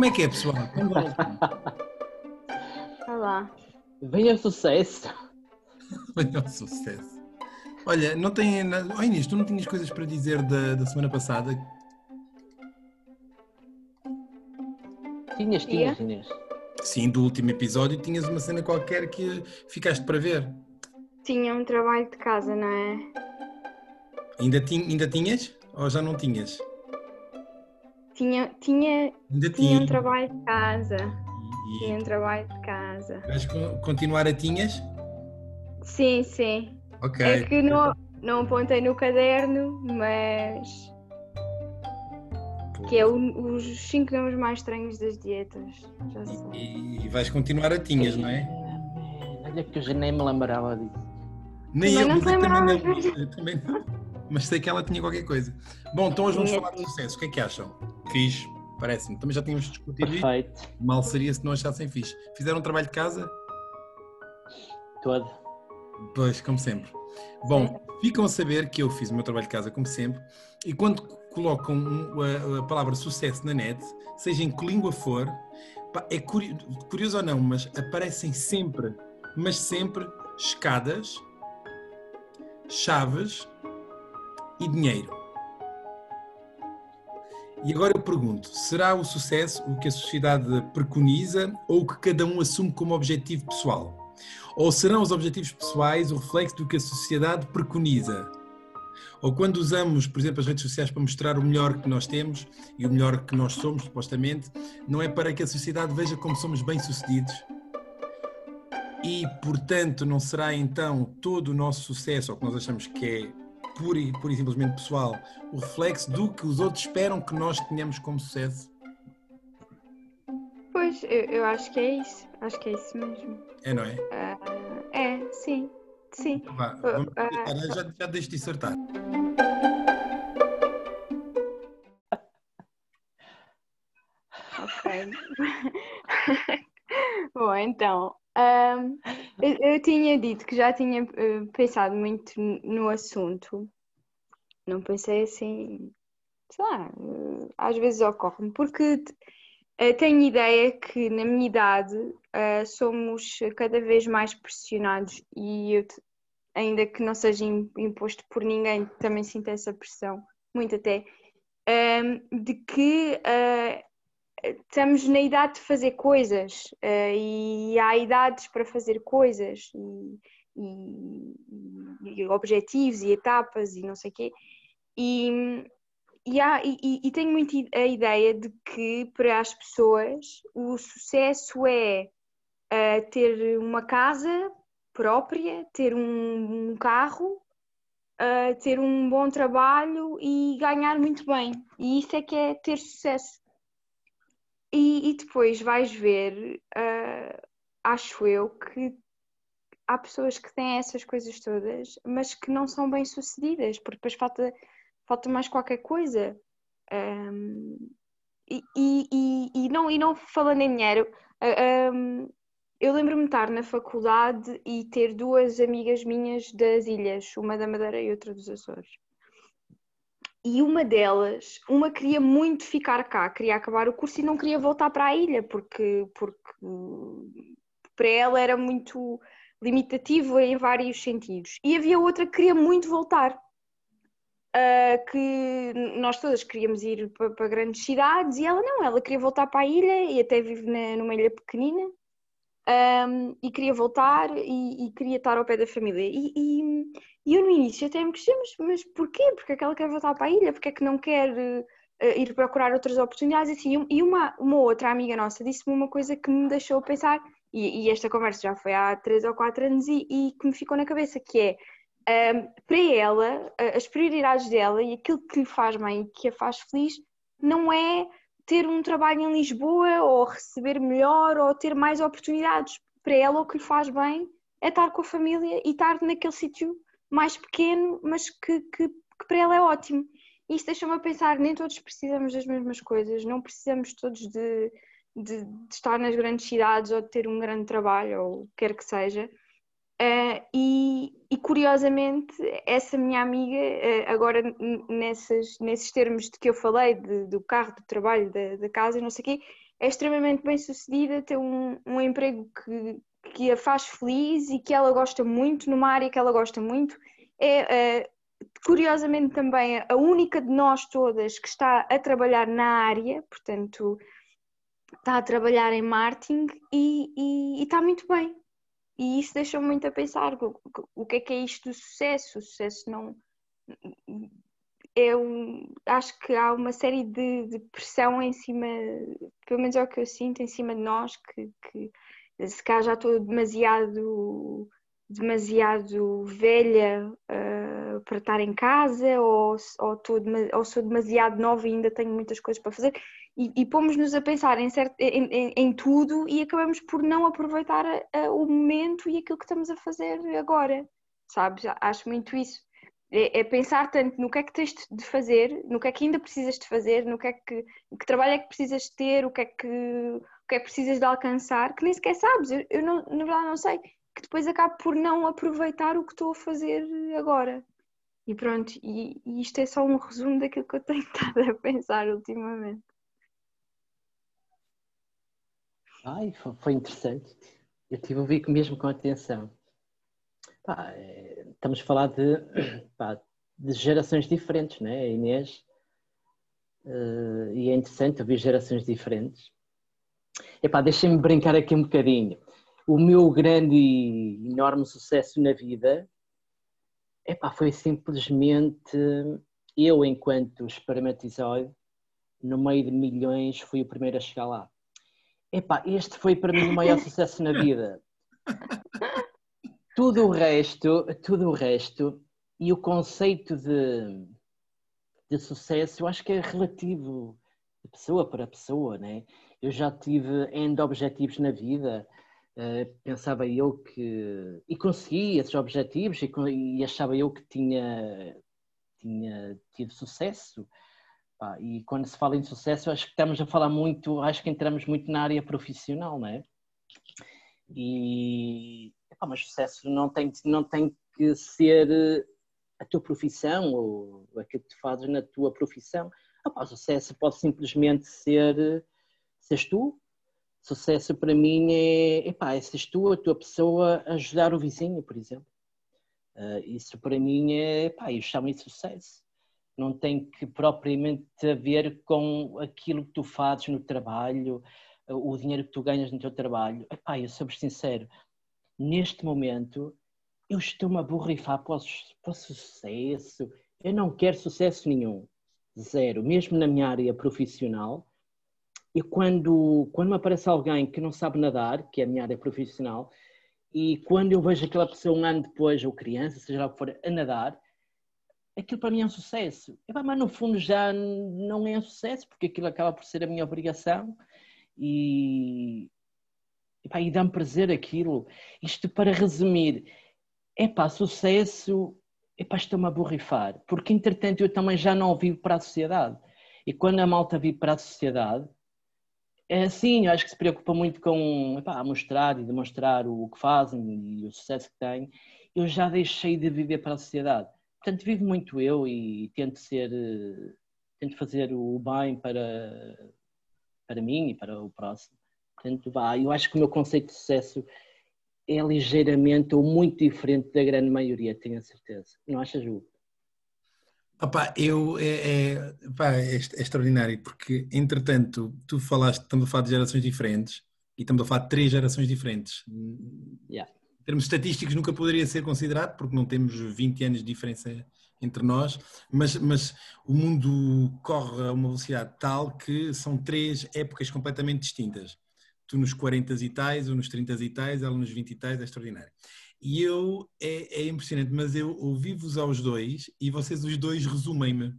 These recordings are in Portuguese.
Como é que é, pessoal? Como vão? Olá. Venha sucesso. Venha ao sucesso. Olha, não tem nada. Oh, Inês, tu não tinhas coisas para dizer da, da semana passada? Tinhas, tinhas, Inês. Sim, do último episódio tinhas uma cena qualquer que ficaste para ver. Tinha um trabalho de casa, não é? Ainda, ti, ainda tinhas? Ou já não tinhas? Tinha, tinha, tinha tinhas. um trabalho de casa. E, Tinha um trabalho de casa. vais co- continuar a tinhas? Sim, sim. Ok. É que não, não apontei no caderno, mas. Que é o- os cinco nomes mais estranhos das dietas. Já sei. E, e vais continuar a tinhas, não é? Olha que eu já nem me lembrava disso. Nem Também eu, não também não, eu também não. Mas sei que ela tinha qualquer coisa. Bom, então hoje vamos Tinha, falar de tinha. sucesso. O que é que acham? Fiz, parece-me. Também já tínhamos discutido isso. Perfeito. Mal seria se não achassem fixe. Fizeram um trabalho de casa? Todo. Pois, como sempre. Bom, ficam a saber que eu fiz o meu trabalho de casa, como sempre, e quando colocam a, palavra sucesso na net, seja em que língua for, é curi- curioso ou não, mas aparecem sempre, mas sempre, escadas, chaves e dinheiro. E agora eu pergunto: será o sucesso o que a sociedade preconiza ou o que cada um assume como objetivo pessoal? Ou serão os objetivos pessoais o reflexo do que a sociedade preconiza? Ou quando usamos, por exemplo, as redes sociais para mostrar o melhor que nós temos e o melhor que nós somos, supostamente, não é para que a sociedade veja como somos bem-sucedidos? E, portanto, não será então todo o nosso sucesso, ou que nós achamos que é pura e, pura e simplesmente pessoal, o reflexo do que os outros esperam que nós tenhamos como sucesso? Pois, eu, eu acho que é isso. Acho que é isso mesmo. É, não é? Ah, é, sim. Sim. Então vá, vamos tentar, já, já deixo de acertar. Ok. Bom, então, ahm, eu, eu tinha dito que já tinha eh, pensado muito no assunto. Não pensei assim, sei lá, eh, às vezes ocorre-me, porque eh, tenho ideia que na minha idade somos cada vez mais pressionados e eu, ainda que não seja im- imposto por ninguém, também sinto essa pressão, muito até, ahm, de que estamos na idade de fazer coisas eh, e há idades para fazer coisas e, e- e objetivos e etapas e não sei o quê. E, e, há- e- e- tenho muito a ideia de que para as pessoas o sucesso é eh, ter uma casa própria, ter um, um carro, eh, ter um bom trabalho e ganhar muito bem. E isso é que é ter sucesso. E, e depois vais ver, ah, acho eu, que há pessoas que têm essas coisas todas, mas que não são bem sucedidas, porque depois falta, falta mais qualquer coisa. Ahm, e, e, e, não, e não falando em dinheiro, ah, ahm, eu lembro-me de estar na faculdade e ter duas amigas minhas das ilhas, uma da Madeira e outra dos Açores. E uma delas, uma queria muito ficar cá, queria acabar o curso e não queria voltar para a ilha, porque, porque para ela era muito limitativo em vários sentidos. E havia outra que queria muito voltar, ah, que nós todas queríamos ir para, para grandes cidades e ela não, ela queria voltar para a ilha e até vive na, numa ilha pequenina. um, e queria voltar e, e queria estar ao pé da família. E, e- e eu no início até me questionei, mas, mas porquê? Porque é que ela quer voltar para a ilha? Porque é que não quer eh, ir procurar outras oportunidades? Assim, e uma, uma outra amiga nossa disse-me uma coisa que me deixou pensar, e, e esta conversa já foi há três ou quatro anos e, e que me ficou na cabeça, que é, ahm, para ela, as prioridades dela e aquilo que lhe faz bem e que a faz feliz, não é ter um trabalho em Lisboa ou receber melhor ou ter mais oportunidades. Para ela, o que lhe faz bem é estar com a família e estar naquele sítio mais pequeno, mas que, que, que para ela é ótimo. E Isso deixa-me a pensar, nem todos precisamos das mesmas coisas, não precisamos todos de, de, de estar nas grandes cidades ou de ter um grande trabalho ou o que quer que seja. Eh, e, e, curiosamente, essa minha amiga, eh, agora n- nesses, nesses termos de que eu falei, de- do carro, do trabalho, da, da casa e não sei o quê, é extremamente bem sucedida, tem um, um emprego que, que a faz feliz e que ela gosta muito, numa área que ela gosta muito. É, uh, curiosamente também a única de nós todas que está a trabalhar na área, portanto está a trabalhar em marketing e, e, e está muito bem. E isso deixa-me muito a pensar o, o que é que é isto do sucesso. O sucesso não. É um, acho que há uma série de, de, pressão em cima, pelo menos é o que eu sinto, em cima de nós, que, que se calhar já estou demasiado demasiado velha uh, para estar em casa ou, ou, tô, ou, sou demasiado nova e ainda tenho muitas coisas para fazer e, e pomos-nos a pensar em, certo, em, em, em, tudo e acabamos por não aproveitar a, a, o momento e aquilo que estamos a fazer agora, sabes? Acho muito isso. É, é, pensar tanto no que é que tens de fazer, no que é que ainda precisas de fazer, no que é que, que trabalho é que precisas de ter, o que é que, que, é precisas de alcançar, que nem sequer sabes, eu, eu não, na verdade não sei que depois acabo por não aproveitar o que estou a fazer agora. E pronto, e, e isto é só um resumo daquilo que eu tenho estado a pensar ultimamente. Ai, foi interessante. Eu estive a ouvir mesmo com atenção. Pá, é, estamos a falar de, pá, de gerações diferentes, né, Inês? Uh, e é interessante ouvir gerações diferentes. Epá, deixem-me brincar aqui um bocadinho o meu grande e enorme sucesso na vida epá, foi simplesmente eu, enquanto espermatozoide, no meio de milhões, fui o primeiro a chegar lá. Epá, este foi para mim o maior sucesso na vida. Tudo o resto, tudo o resto e o conceito de, de sucesso, eu acho que é relativo de pessoa para pessoa, né? Eu já tive N objetivos na vida, Uh, pensava eu que. e consegui esses objetivos e, e achava eu que tinha, tinha tido sucesso. E quando se fala em sucesso, acho que estamos a falar muito, acho que entramos muito na área profissional, não é? E. Pá, mas sucesso não tem, não tem que ser eh, a tua profissão ou aquilo que tu fazes na tua profissão. Ah, pá, sucesso pode simplesmente ser seres tu, Sucesso para mim é, epá, é seres tu, a tua pessoa, ajudar o vizinho, por exemplo. Uh, isso para mim é, epá, eu chamo isso sucesso. Não tem que propriamente a ver com aquilo que tu fazes no trabalho, o dinheiro que tu ganhas no teu trabalho. Epá, eu sou sincero, neste momento eu estou-me a borrifar para o sucesso. Eu não quero sucesso nenhum. Zero. Mesmo na minha área profissional, e quando, quando me aparece alguém que não sabe nadar, que é a minha área profissional, e quando eu vejo aquela pessoa um ano depois, ou criança, seja lá o que for, a nadar, aquilo para mim é um sucesso. Mas no fundo já não é um sucesso, porque aquilo acaba por ser a minha obrigação e, e dá-me prazer aquilo. Isto para resumir, é pá, sucesso, é pá, estou-me a borrifar, porque entretanto eu também já não vivo para a sociedade. E quando a malta vive para a sociedade, é sim, eu acho que se preocupa muito com epá, mostrar e demonstrar o que fazem e o sucesso que têm. Eu já deixei de viver para a sociedade. Portanto, vivo muito eu e tento ser, tento fazer o bem para, para mim e para o próximo. Portanto, vá, eu acho que o meu conceito de sucesso é ligeiramente ou muito diferente da grande maioria, tenho a certeza. Não achas, Hugo? Opa, eu, é, é, pá, é, é, extraordinário, porque entretanto tu falaste, estamos a falar de gerações diferentes e estamos a falar de três gerações diferentes. Yeah. Em termos estatísticos nunca poderia ser considerado, porque não temos 20 anos de diferença entre nós, mas, mas o mundo corre a uma velocidade tal que são três épocas completamente distintas. Tu nos 40 e tais, ou nos 30 e tais, ela nos 20 e tais, é extraordinário. E eu, é, é impressionante, mas eu ouvi-vos aos dois e vocês os dois resumem-me.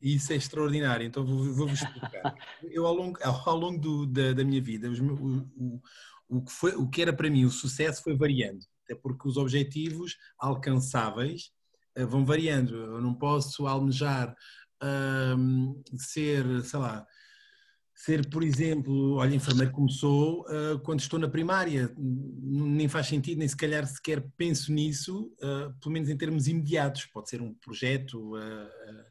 E isso é extraordinário, então vou-vos vou explicar. Eu, ao longo, ao longo do, da, da, minha vida, os, o, o, o, que foi, o que era para mim o sucesso foi variando, até porque os objetivos alcançáveis uh, vão variando. Eu não posso almejar um, ser, sei lá, ser, por exemplo, olha, enfermeiro como sou, uh, quando estou na primária, nem faz sentido, nem se calhar sequer penso nisso, uh, pelo menos em termos imediatos. Pode ser um projeto uh,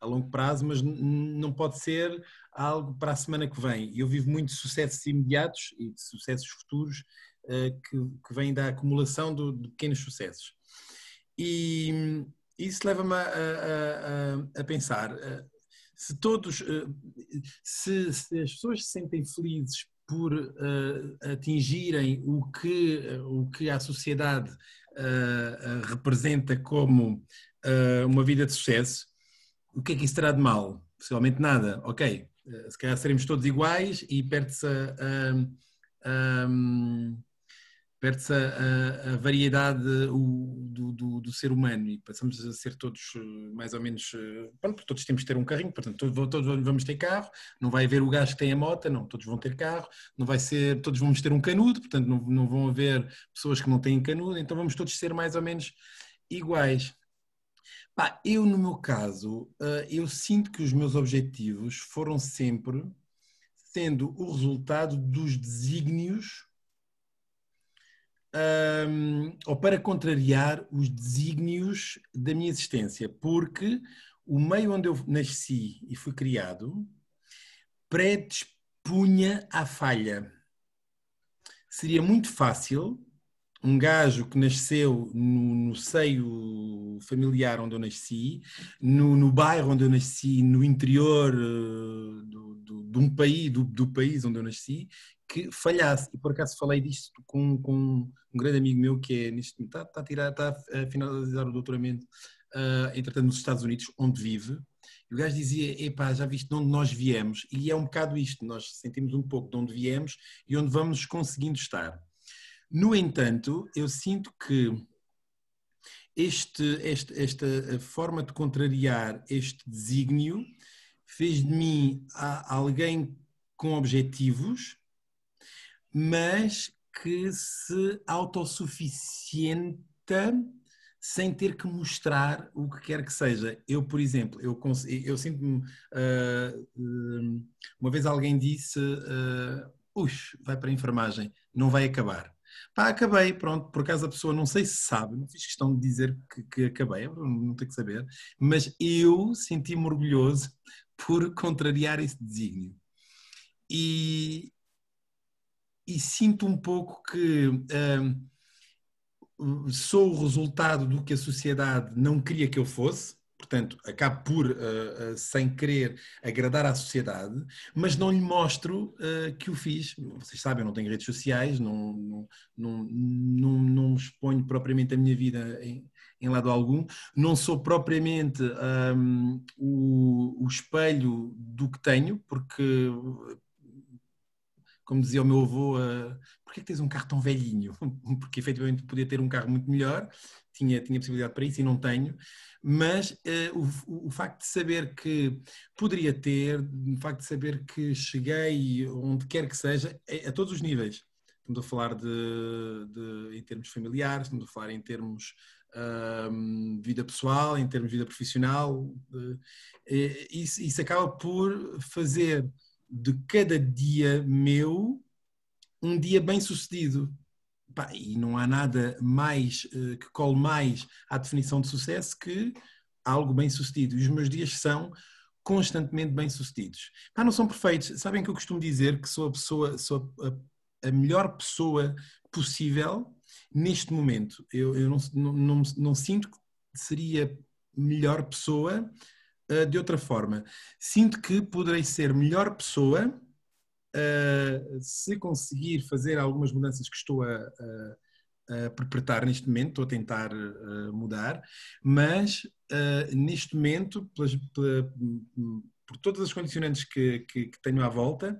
a longo prazo, mas não pode ser algo para a semana que vem. Eu vivo muito de sucessos imediatos e de sucessos futuros que, que vêm da acumulação do, de pequenos sucessos. E isso leva-me a, a, a, a, pensar, se todos, uh, se, se, as pessoas se sentem felizes por atingirem o que, o que a sociedade representa como uma vida de sucesso, o que é que isso terá de mal? Possivelmente nada, ok. Uh, se calhar seremos todos iguais e perde-se a, a, a, perde-se a, a, variedade o, do, do, do, ser humano e passamos a ser todos eh, mais ou menos. Eh, pronto, todos temos que ter um carrinho, portanto, todos, vamos ter carro. Não vai haver o gajo que tem a moto, não, todos vão ter carro. Não vai ser, todos vamos ter um canudo, portanto, não, não vão haver pessoas que não têm canudo, então vamos todos ser mais ou menos iguais. Pá, eu, no meu caso, uh, eu sinto que os meus objetivos foram sempre sendo o resultado dos desígnios um, ou para contrariar os desígnios da minha existência, porque o meio onde eu nasci e fui criado predispunha à falha. Seria muito fácil um gajo que nasceu no, no, seio familiar onde eu nasci, no, no, bairro onde eu nasci, no interior uh, do, do, de um país, do, do, país onde eu nasci, que falhasse. E por acaso falei disto com, com um grande amigo meu que é neste está, está a tirar, está a finalizar o doutoramento, uh, entretanto nos Estados Unidos, onde vive. E o gajo dizia, epá, já viste de onde nós viemos? E é um bocado isto, nós sentimos um pouco de onde viemos e onde vamos conseguindo estar. No entanto, eu sinto que este, este, esta forma de contrariar este desígnio fez de mim alguém com objetivos, mas que se autossuficienta sem ter que mostrar o que quer que seja. Eu, por exemplo, eu, eu sinto-me. Uh, uma vez alguém disse: uh, vai para a enfermagem, não vai acabar. Pá, acabei, pronto, por acaso a pessoa não sei se sabe, não fiz questão de dizer que, que acabei, não tem que saber, mas eu senti-me orgulhoso por contrariar esse desígnio. E, e sinto um pouco que um, sou o resultado do que a sociedade não queria que eu fosse, portanto, acabo por, uh, uh, sem querer, agradar à sociedade, mas não lhe mostro uh, que o fiz. Vocês sabem, eu não tenho redes sociais, não, não, não, não, não exponho propriamente a minha vida em, em lado algum, não sou propriamente um, o, o espelho do que tenho, porque como dizia o meu avô, uh, porquê é que tens um carro tão velhinho? Porque efetivamente podia ter um carro muito melhor, tinha, tinha possibilidade para isso e não tenho, mas uh, o, o, facto de saber que poderia ter, o facto de saber que cheguei onde quer que seja, a, é, a todos os níveis. Estamos a falar de, de, em termos familiares, estamos a falar em termos uh, vida pessoal, em termos de vida profissional. Uh, isso, isso acaba por fazer de cada dia meu um dia bem sucedido. Pá, e não há nada mais uh, que cole mais à definição de sucesso que algo bem sucedido. E os meus dias são constantemente bem sucedidos. Pá, não são perfeitos. Sabem que eu costumo dizer que sou a pessoa, sou a, a melhor pessoa possível neste momento. Eu, eu não, não, não, não sinto que seria melhor pessoa uh, de outra forma. Sinto que poderei ser melhor pessoa uh, se conseguir fazer algumas mudanças que estou a, a, a perpetrar neste momento, estou a tentar uh, mudar, mas neste momento, pelas, pela, por todas as condicionantes que, que, que tenho à volta,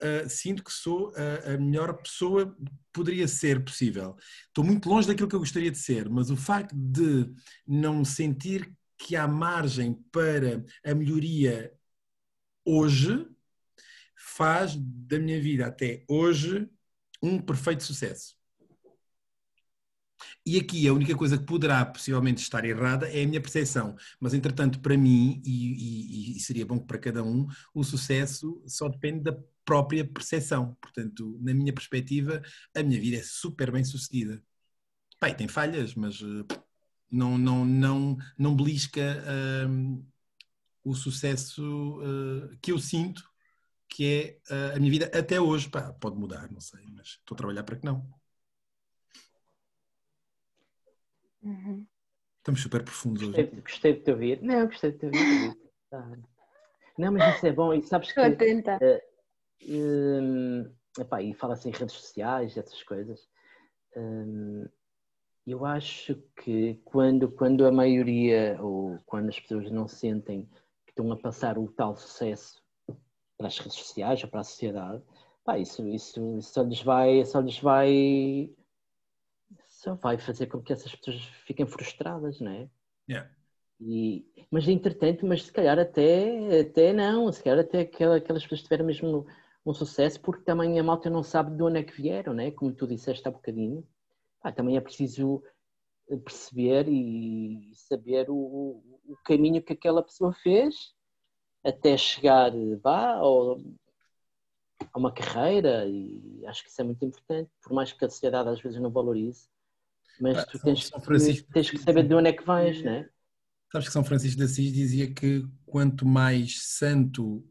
Uh, sinto que sou a, a, melhor pessoa poderia ser possível. Estou muito longe daquilo que eu gostaria de ser, mas o facto de não sentir que há margem para a melhoria hoje faz da minha vida até hoje um perfeito sucesso. E aqui a única coisa que poderá possivelmente estar errada é a minha percepção. Mas, entretanto, para mim, e, e, e seria bom para cada um, o sucesso só depende da própria percepção. Portanto, na minha perspectiva, a minha vida é super bem sucedida. Pai, tem falhas, mas uh, não, não, não, não belisca hum, o sucesso uh, que eu sinto que é uh, a minha vida até hoje. Pá, pode mudar, não sei, mas estou a trabalhar para que não. Uhum. Estamos super profundos gostei, hoje. Gostei de te ouvir. Não, gostei de te ouvir. Não, mas isso é bom. E sabes que. Estou a tentar. Uh, epá, e fala-se em redes sociais, essas coisas. Uh, eu acho que quando, quando a maioria, ou quando as pessoas não sentem que estão a passar o tal sucesso para as redes sociais ou para a sociedade, pá, isso, isso, isso só lhes vai, só lhes vai só vai fazer com que essas pessoas fiquem frustradas, não é? Yeah. E, mas entretanto, mas se calhar até, até não, se calhar até aquela, aquelas pessoas tiveram mesmo um sucesso porque também a malta não sabe de onde é que vieram, né? como tu disseste há bocadinho. Também é preciso perceber e saber o, o caminho que aquela pessoa fez até chegar vá, ao, a uma carreira e acho que isso é muito importante, por mais que a sociedade às vezes não valorize, mas tu tens, que, tens que saber de onde é que vais, não é? Sabes que São Francisco de Assis dizia que quanto mais santo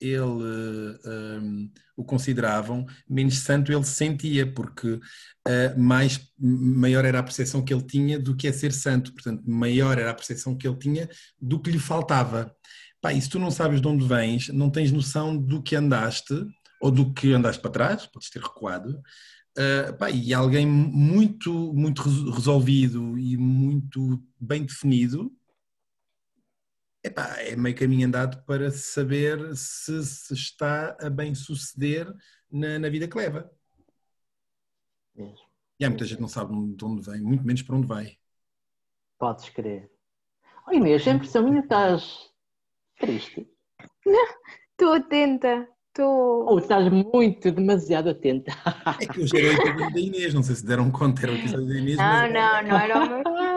ele um, o consideravam, menos santo ele se sentia, porque uh, mais, maior era a percepção que ele tinha do que é ser santo, portanto, maior era a percepção que ele tinha do que lhe faltava. Pá, e se tu não sabes de onde vens, não tens noção do que andaste, ou do que andaste para trás, podes ter recuado, Uh, pá, e alguém muito, muito resolvido e muito bem definido epá, é meio caminho andado para saber se, se está a bem suceder na, na vida que leva. Mesmo. E há muita gente que não sabe de onde vem, muito menos para onde vai. Podes crer. Oi Inês, a impressão minha estás triste. Estou atenta. Estou. Ou estás muito, demasiado atenta. É que hoje era o episódio da Inês, não sei se deram conta, era o episódio da Inês. Não, mas... não, não era o meu.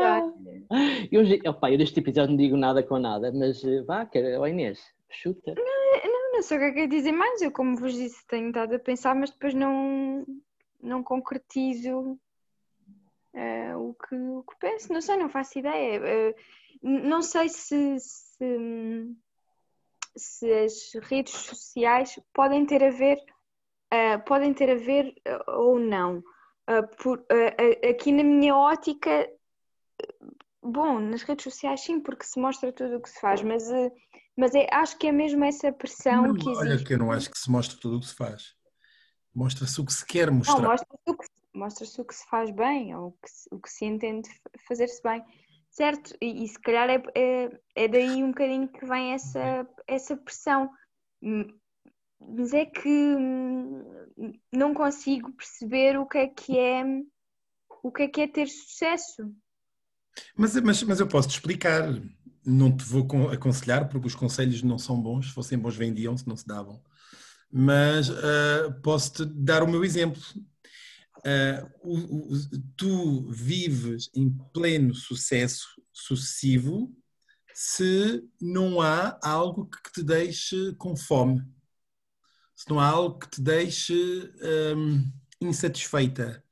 Eu, opa, eu neste episódio não digo nada com nada, mas eh, vá, quer, oh Inês, chuta. Não, não, não sei o que é que é dizer mais. Eu, como vos disse, tenho estado a pensar, mas depois não, não concretizo uh, o, que, o que penso. Não sei, não faço ideia. Uh, não sei se, se, se, as redes sociais podem ter a ver, uh, podem ter a ver ou não. Por, aqui na minha ótica Bom, nas redes sociais sim, porque se mostra tudo o que se faz, mas, eh, mas é, acho que é mesmo essa pressão não, que existe. Olha que eu não acho que se mostre tudo o que se faz. Mostra-se o que se quer mostrar. Não, mostra-se o, que, mostra o que se faz bem, ou o que, o que se entende fazer-se bem. Certo, e, e se calhar é, é, é, daí um bocadinho que vem essa, essa pressão. Hum, mas é que hum, não consigo perceber o que é que é o que é que é ter sucesso. Mas, mas, mas eu posso te explicar. Não te vou aconselhar, porque os conselhos não são bons. Se fossem bons, vendiam-se, não se davam. Mas uh, posso-te dar o meu exemplo. Uh, o, o, tu vives em pleno sucesso sucessivo se não há algo que te deixe com fome, se não há algo que te deixe um, insatisfeita,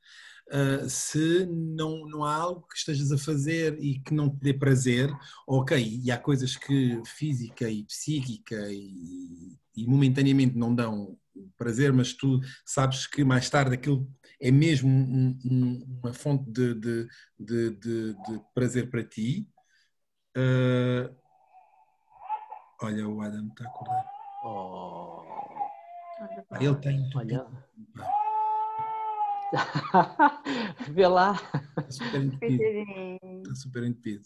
Uh, se não, não há algo que estejas a fazer e que não te dê prazer, ok, e há coisas que física e psíquica e, e momentaneamente não dão prazer, mas tu sabes que mais tarde aquilo é mesmo um, um, uma fonte de, de, de, de, prazer para ti. Uh, olha, o Adam está a acordar. Oh. Ele tem. Olha. Vê lá. Está super entupido. Está super entupido.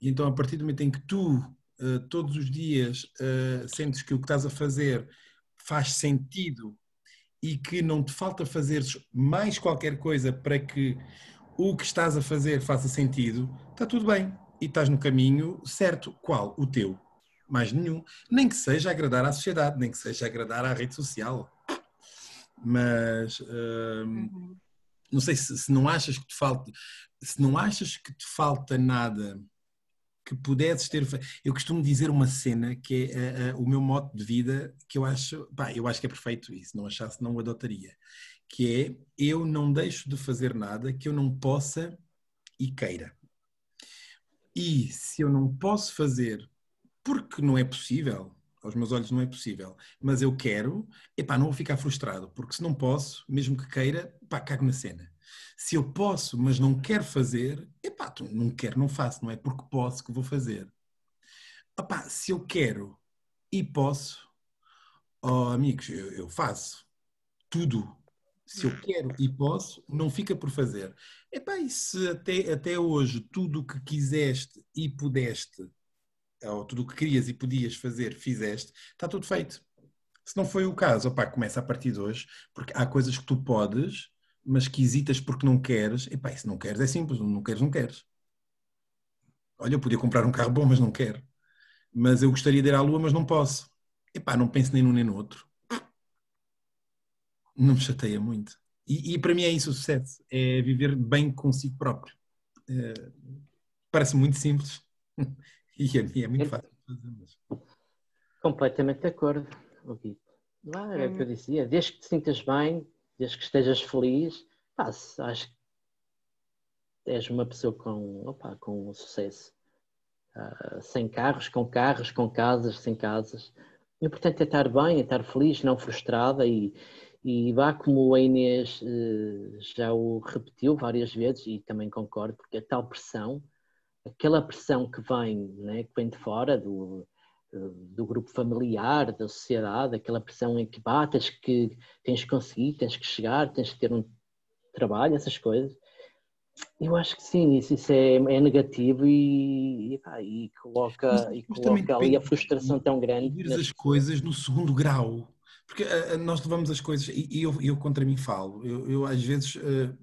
E então, a partir do momento em que tu, uh, todos os dias, uh, sentes que o que estás a fazer faz sentido e que não te falta fazer mais qualquer coisa para que o que estás a fazer faça sentido, está tudo bem. E estás no caminho certo. Qual? O teu. Mais nenhum. Nem que seja agradar à sociedade, nem que seja agradar à rede social mas uhum. não sei se, se, não achas que te falta, se não achas que te falta nada que pudesses ter eu costumo dizer uma cena que é uh, uh, o meu modo de vida que eu acho, pá, eu acho que é perfeito se não achasse não o adotaria que é eu não deixo de fazer nada que eu não possa e queira e se eu não posso fazer porque não é possível, aos meus olhos não é possível, mas eu quero, epá, não vou ficar frustrado, porque se não posso, mesmo que queira, pá, cago na cena. Se eu posso, mas não quero fazer, epá, não quero, não faço, não é porque posso que vou fazer. Epá, se eu quero e posso, oh, amigos, eu, eu faço tudo. Se eu quero e posso, não fica por fazer. Epá, e se até, até hoje tudo o que quiseste e pudeste, ou tudo o que querias e podias fazer, fizeste, está tudo feito. Se não foi o caso, opá, começa a partir de hoje, porque há coisas que tu podes, mas que hesitas porque não queres. Epá, e se não queres é simples, não queres, não queres. Olha, eu podia comprar um carro bom, mas não quero. Mas eu gostaria de ir à lua, mas não posso. Epá, não penso nem num nem no outro. Não me chateia muito. E, e, para mim é isso o sucesso, é viver bem consigo próprio. É, parece muito simples e a mim é muito fácil. Completamente de acordo, Guito. Ah, era o que eu dizia, desde que te sintas bem, desde que estejas feliz, pá, acho que és uma pessoa com, opa, com sucesso. Uh, sem carros, com carros, com casas, sem casas. O importante é estar bem, é estar feliz, não frustrada e, e vá como a Inês uh, já o repetiu várias vezes e também concordo, porque a tal pressão, aquela pressão que vem, né, que vem de fora do, do grupo familiar, da sociedade, aquela pressão em que batas que tens que conseguir, tens que chegar, tens que ter um trabalho, essas coisas. Eu acho que sim, isso, isso é, é, negativo e, e, pá, e coloca, mas, e coloca ali a frustração tão grande. Ver as coisas no segundo grau, porque uh, nós levamos as coisas, e, e eu, eu, contra mim falo, eu, eu às vezes uh,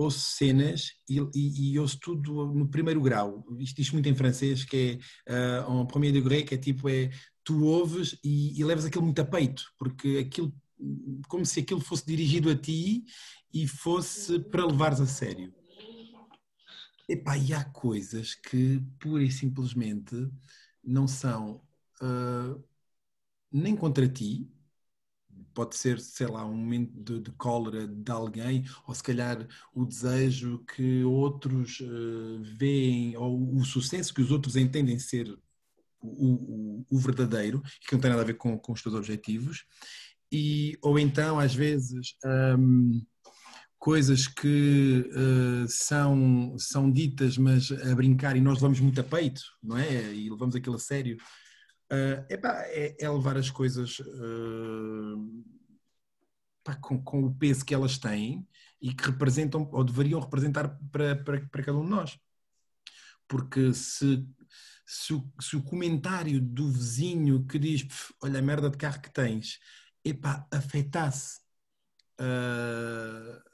ouço cenas e, e, e, ouço tudo no primeiro grau. Isto diz muito em francês, que é uh, en premier degré, que é tipo, é, tu ouves e, e levas aquilo muito a peito, porque aquilo, como se aquilo fosse dirigido a ti e fosse para levares a sério. Epá, e há coisas que pura e simplesmente não são uh, nem contra ti, pode ser, sei lá, um momento de, de, cólera de alguém, ou se calhar o desejo que outros uh, veem, ou o sucesso que os outros entendem ser o, o, o verdadeiro, que não tem nada a ver com, com os teus objetivos, e, ou então, às vezes, um, coisas que uh, são, são ditas, mas a brincar, e nós levamos muito a peito, não é? E levamos aquilo a sério Uh, epá, é, é, levar as coisas uh, pá, com, com, o peso que elas têm e que representam ou deveriam representar para, para, para cada um de nós. Porque se, se, o, se o comentário do vizinho que diz olha a merda de carro que tens, epá, afetasse uh,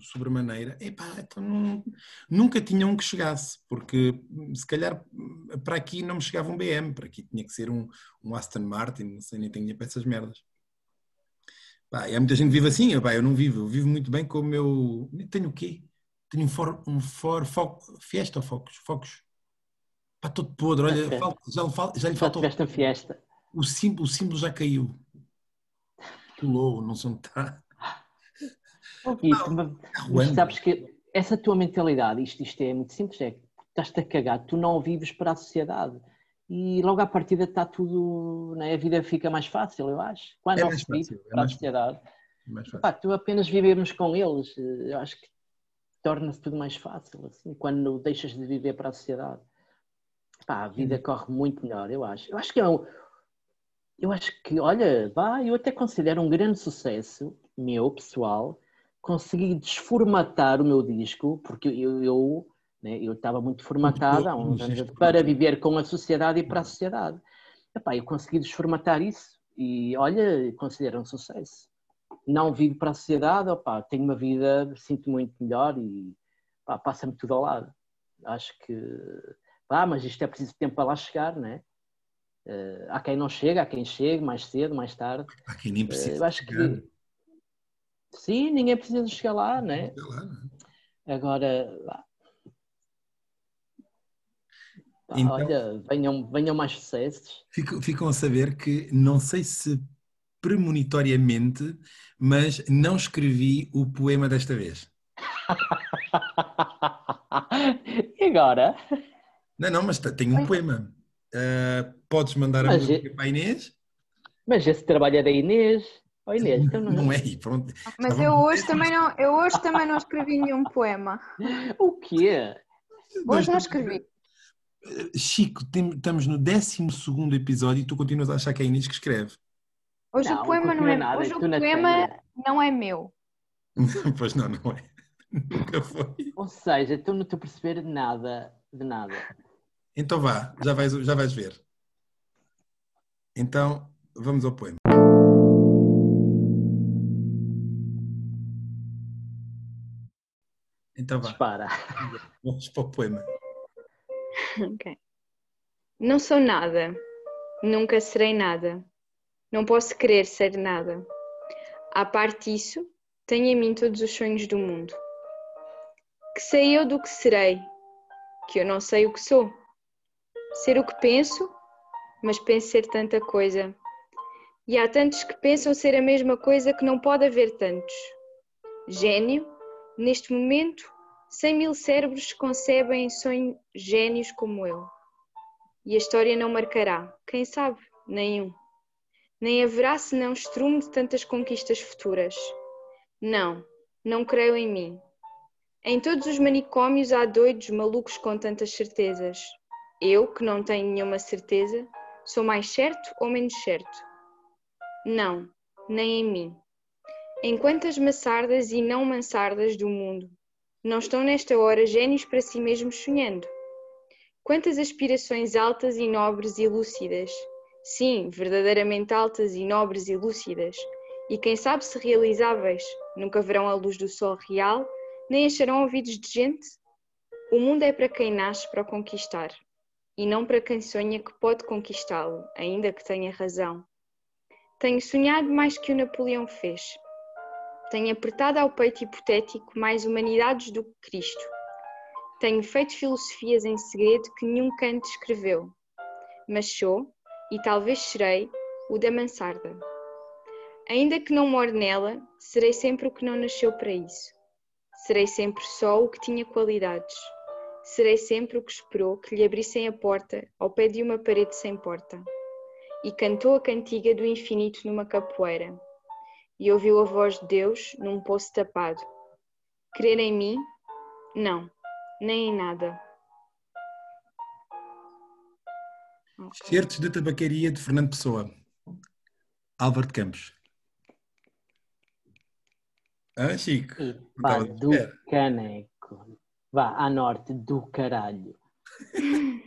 sobremaneira, epá, então não, nunca tinha um que chegasse, porque se calhar para aqui não me chegava um BM, para aqui tinha que ser um, um Aston Martin, não sei, nem tinha essas merdas. Pá, e há muita gente que vive assim, epá, eu não vivo, eu vivo muito bem com o meu. Tenho o quê? Tenho um For, um for foco, Fiesta ou Focos? Focos. Pá, todo podre, olha, já, falta, já lhe faltou. Festa, fiesta. O símbolo, o símbolo já caiu. Pulou, não sei onde está. Mas, mas sabes que essa tua mentalidade, isto, isto é muito simples, é que estás-te a cagar, tu não vives para a sociedade. E logo à partida está tudo, né? a vida fica mais fácil, eu acho. Quando é não se vive é para a sociedade, é pá, tu apenas vivemos com eles, eu acho que torna-se tudo mais fácil, assim, quando deixas de viver para a sociedade. Pá, a vida corre muito melhor, eu acho. Eu acho que é um, eu acho que, olha, vá, eu até considero um grande sucesso meu, pessoal, consegui desformatar o meu disco, porque eu, eu né, eu estava muito formatado há uns anos para viver com a sociedade e para a sociedade. Epá, eu consegui desformatar isso e, olha, considero um sucesso. Não vivo para a sociedade, opá, tenho uma vida, sinto muito melhor e passa-me tudo ao lado. Acho que, pá, mas isto é preciso tempo para lá chegar, né? Uh, há quem não chega, há quem chegue mais cedo, mais tarde. Há quem nem precisa. Uh, acho que Sim, ninguém precisa chegar lá, né? Agora, então, olha, venham, venham mais sucessos. Ficam, ficam a saber que não sei se premonitoriamente, mas não escrevi o poema desta vez. e agora? Não, não, mas tenho um poema. Uh, podes mandar a Mas música é- para a Inês? Mas esse trabalho é da Inês. Ó Inês, então não... Não é, e pronto. Mas Estava eu muito hoje também não, eu hoje também não escrevi nenhum poema. O quê? Hoje não escrevi. Chico, tem- estamos no 12 episódio e tu continuas a achar que é a Inês que escreve. Hoje Não, o poema não é, nada, hoje o poema não é meu. pois não, não é. Nunca foi. Ou seja, tu não estou a perceber nada de nada. Então vá, já vais, já vais ver. Então, vamos ao poema. Então vá, Dispara. vamos para o poema. Ok. Não sou nada. Nunca serei nada. Não posso querer ser nada. À parte disso, tenho em mim todos os sonhos do mundo. Que sei eu do que serei, que eu não sei o que sou. Ser o que penso, mas penso ser tanta coisa. E há tantos que pensam ser a mesma coisa que não pode haver tantos. Gênio, neste momento, cem mil cérebros concebem em sonho gênios como eu. E a história não marcará, quem sabe, nenhum. Nem haverá senão estrume de tantas conquistas futuras. Não, não creio em mim. Em todos os manicômios há doidos malucos com tantas certezas. Eu, que não tenho nenhuma certeza, sou mais certo ou menos certo? Não, nem em mim. Em quantas maçardas e não mansardas do mundo não estão nesta hora gênios para si mesmos sonhando? Quantas aspirações altas e nobres e lúcidas, sim, verdadeiramente altas e nobres e lúcidas, e quem sabe se realizáveis, nunca verão a luz do sol real, nem acharão ouvidos de gente? O mundo é para quem nasce para o conquistar, e não para quem sonha que pode conquistá-lo, ainda que tenha razão. Tenho sonhado mais que o Napoleão fez. Tenho apertado ao peito hipotético mais humanidades do que Cristo. Tenho feito filosofias em segredo que nenhum canto escreveu. Mas sou, e talvez serei, o da mansarda. Ainda que não more nela, serei sempre o que não nasceu para isso. Serei sempre só o que tinha qualidades. Serei sempre o que esperou que lhe abrissem a porta ao pé de uma parede sem porta. E cantou a cantiga do infinito numa capoeira. E ouviu a voz de Deus num poço tapado. Crer em mim? Não, nem em nada. Certos de tabacaria de Fernando Pessoa. Álvaro de Campos. Ah, Chico? Pá, a do caneco. Vá, à norte, do caralho.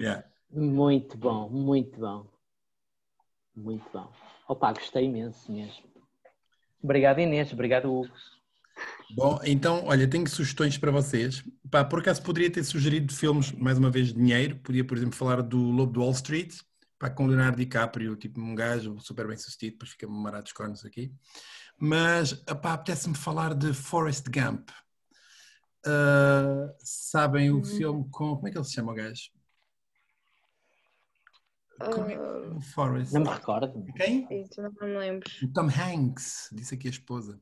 Yeah. Muito bom, muito bom. Muito bom. Opa, gostei imenso mesmo. Obrigado Inês, obrigado Hugo. Bom, então, olha, tenho sugestões para vocês. Pá, por acaso poderia ter sugerido filmes, mais uma vez, de dinheiro. Podia, por exemplo, falar do Lobo de Wall Street, pá, com Leonardo DiCaprio, tipo um gajo super bem sucedido, depois fica marado dos cornos aqui. Mas, pá, apetece-me falar de Forrest Gump. Ah, sabem o Uhum. filme com... Como é que ele se chama o gajo? Como é que- o Forrest. Não me recordo. Quem? Isso não me lembro. O Tom Hanks, disse aqui a esposa.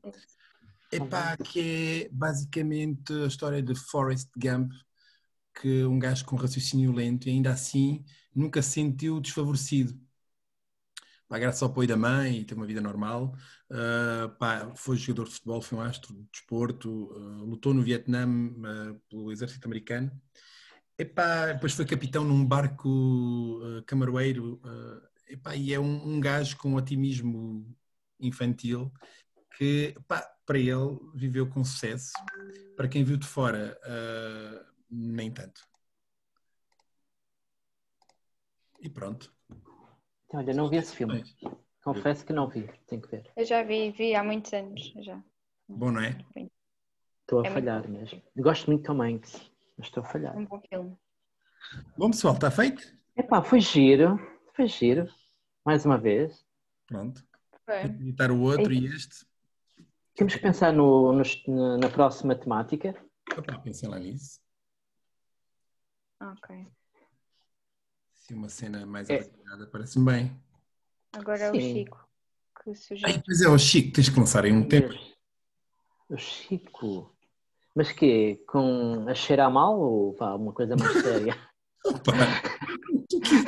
Epá, que é basicamente a história de Forrest Gump, que um gajo com raciocínio lento e ainda assim nunca se sentiu desfavorecido. Pá, graças ao apoio da mãe e tem uma vida normal. Uh, pá, foi jogador de futebol, foi um astro de desporto, uh, lutou no Vietnã uh, pelo exército americano. Epá, depois foi capitão num barco uh, camaroeiro. uh, epá, e é um, um gajo com otimismo infantil que, pá, para ele, viveu com sucesso. Para quem viu de fora, uh, nem tanto. E pronto. Então, olha, não vi esse filme. Confesso que não vi, tenho que ver. Eu já vi, vi há muitos anos. Já. Bom, não é? Estou a É muito falhar mesmo. Gosto muito Hanks, mas estou a falhar. É um bom filme. Bom, pessoal, está feito? Epá, foi giro, foi giro. Mais uma vez. Pronto. Foi. Editar o outro e este. Temos que pensar no, nos- na, próxima temática. Opa, pensem lá nisso. Ok. Se uma cena mais É. parece-me bem. Agora é o Sim. Chico que Ai, sugere. pois é, o Chico, tens que lançar em um tempo. O Chico. Mas que Com a cheirar mal ou vá, uma coisa mais séria? Opa.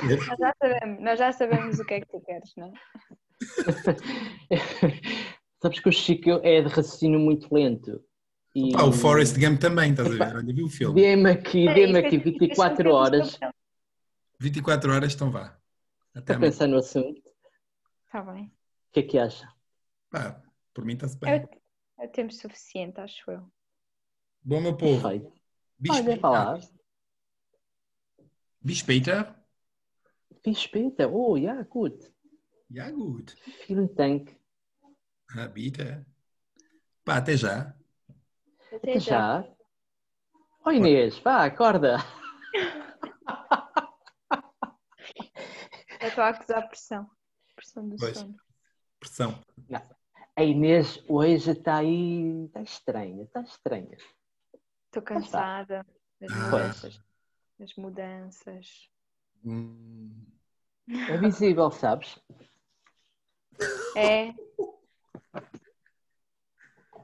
Nós já, sabemos, nós já sabemos o que é que tu queres, não é? Sabes que o Chico é de raciocínio muito lento. E... Pá, o Forrest Gump também, estás a ver? Olha, vi o filme. Dê-me aqui, dê-me aqui isto é- isto é 24 sempre horas este papel. 24 horas, então vá. Até amanhã. pensar no assunto. Está bem. O que é que acha? Pá, por mim está-se É bem. é o tempo suficiente, acho eu. Bom, meu povo. Perfeito. Bis Olha, falar. Bis später. Bis später. Oh, ja, gut. Ja, gut. Vielen Dank. Ah, bitte. Pá, até já. Até Até já. já. Oh, Inês, vá, acorda. Eu estou a acusar pressão. Pressão do Pois. sono. Pressão. A Inês hoje está aí. Está estranha, está estranha. Estou cansada das Ah. mudanças. Das mudanças. Hum, É visível, sabes? É,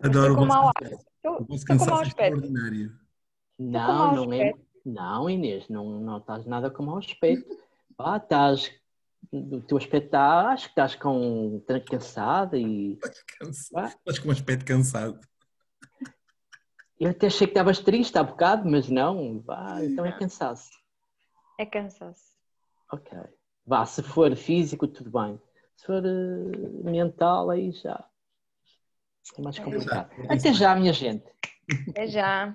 adoro o com vosso mau cansaço. estou O vosso estou com mau cansaço aspecto. extraordinário. Não, não é. Não, Inês, não, não estás nada com mau aspecto. Pá, estás. O teu aspecto está. Acho que estás com. tá cansada e. Ah. Estás com um aspecto cansado. Eu até achei que estavas triste há bocado, mas não. Vá, então é cansaço. É cansaço. Ok. Vá, se for físico, tudo bem. Se for eh, mental, aí já. É mais complicado. Até já, minha gente. Até já.